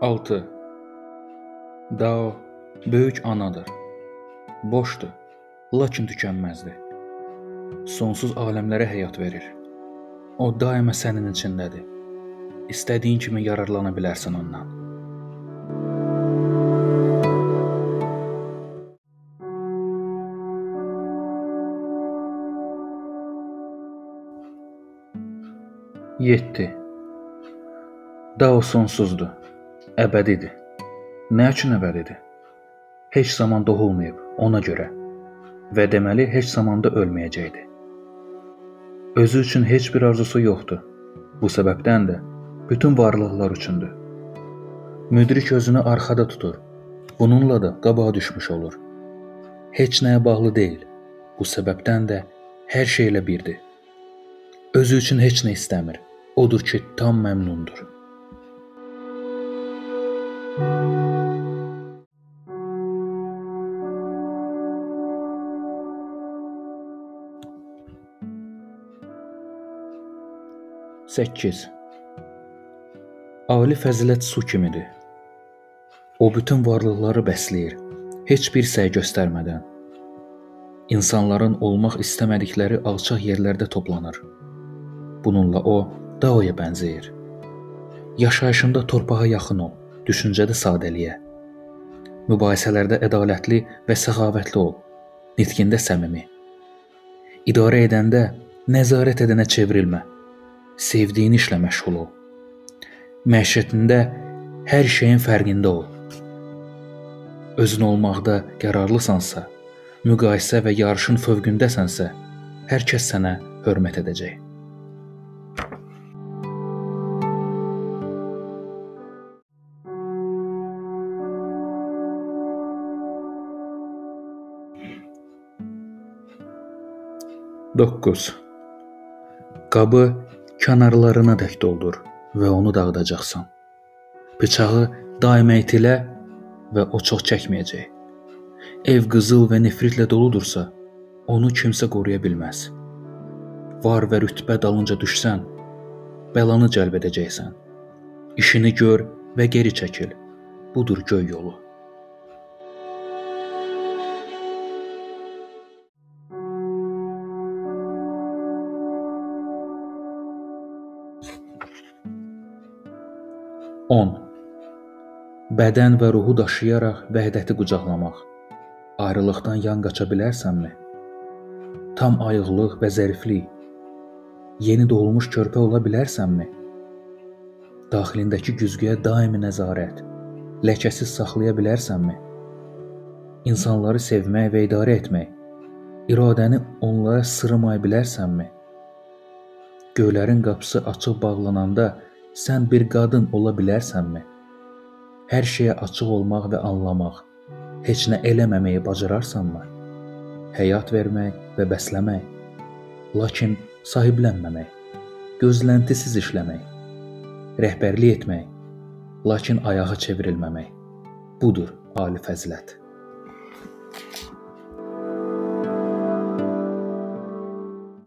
6. Dao böyük anadır. Boşdur, lakin tükənməzdir. Sonsuz aləmlərə həyat verir. O daima sənin içindədir. İstədiyin kimi yararlana bilərsən ondan. Yeddi. Dao sonsuzdur, əbədidir. Nə üçün əbədidir? Heç zaman doğulmayıb, ona görə və deməli heç zaman da ölməyəcəkdir. Özü üçün heç bir arzusu yoxdur. Bu səbəbdən də bütün varlıqlar üçündür. Müdrik özünü arxada tutur. Bununla da qabağa düşmüş olur. Heç nəyə bağlı deyil. Bu səbəbdən də hər şeylə birdir. Özü üçün heç nə istəmir. Odur ki, tam məmnundur. Səkkiz. Ali fəzilət su kimidir. O bütün varlıqları bəsləyir, heç bir səy göstərmədən. İnsanların olmaq istəmədikləri alçaq yerlərdə toplanır. Bununla o Daoya bənzəyir. Yaşayışında torpağa yaxın ol, düşüncədə sadəliyə. Mübahisələrdə ədalətli və səxavətli ol, nitqində səmimi. İdarə edəndə nəzarət edənə çevrilmə. Sevdiyin işlə məşğul ol. Məişətində hər şeyin fərqində ol. Özün olmaqda qərarlısansa, müqayisə və yarışın fövqündəsənsə, hər kəs sənə hörmət edəcək. Doqquz. Qabı kənarlarına dək doldur və onu dağıdacaqsan. Bıçağı daima itilə və o çox çəkməyəcək. Ev qızıl və nefritlə doludursa, onu kimsə qoruya bilməz. Var və rütbə dalınca düşsən, bəlanı cəlb edəcəksən. İşini gör və geri çəkil. Budur göy yolu. 10. Bədən və ruhu daşıyaraq vəhdəti qucaqlamaq. Ayrılıqdan yan qaça bilərsənmi? Tam ayıqlıq və zəriflik. Yeni doğulmuş körpə ola bilərsənmi? Daxilindəki güzgüyə daimi nəzarət, ləkəsiz saxlaya bilərsənmi? İnsanları sevmək və idarə etmək, iradəni onlara sırmaya bilərsənmi? Göylərin qapısı açıq bağlananda sən bir qadın ola bilərsənmi? Hər şeyə açıq olmaq və anlamaq, heç nə eləməməyi bacararsanmı? Həyat vermək və bəsləmək, lakin sahiblənməmək, gözləntisiz işləmək, rəhbərlik etmək, lakin ayağa çevrilməmək. Budur ali fəzilət.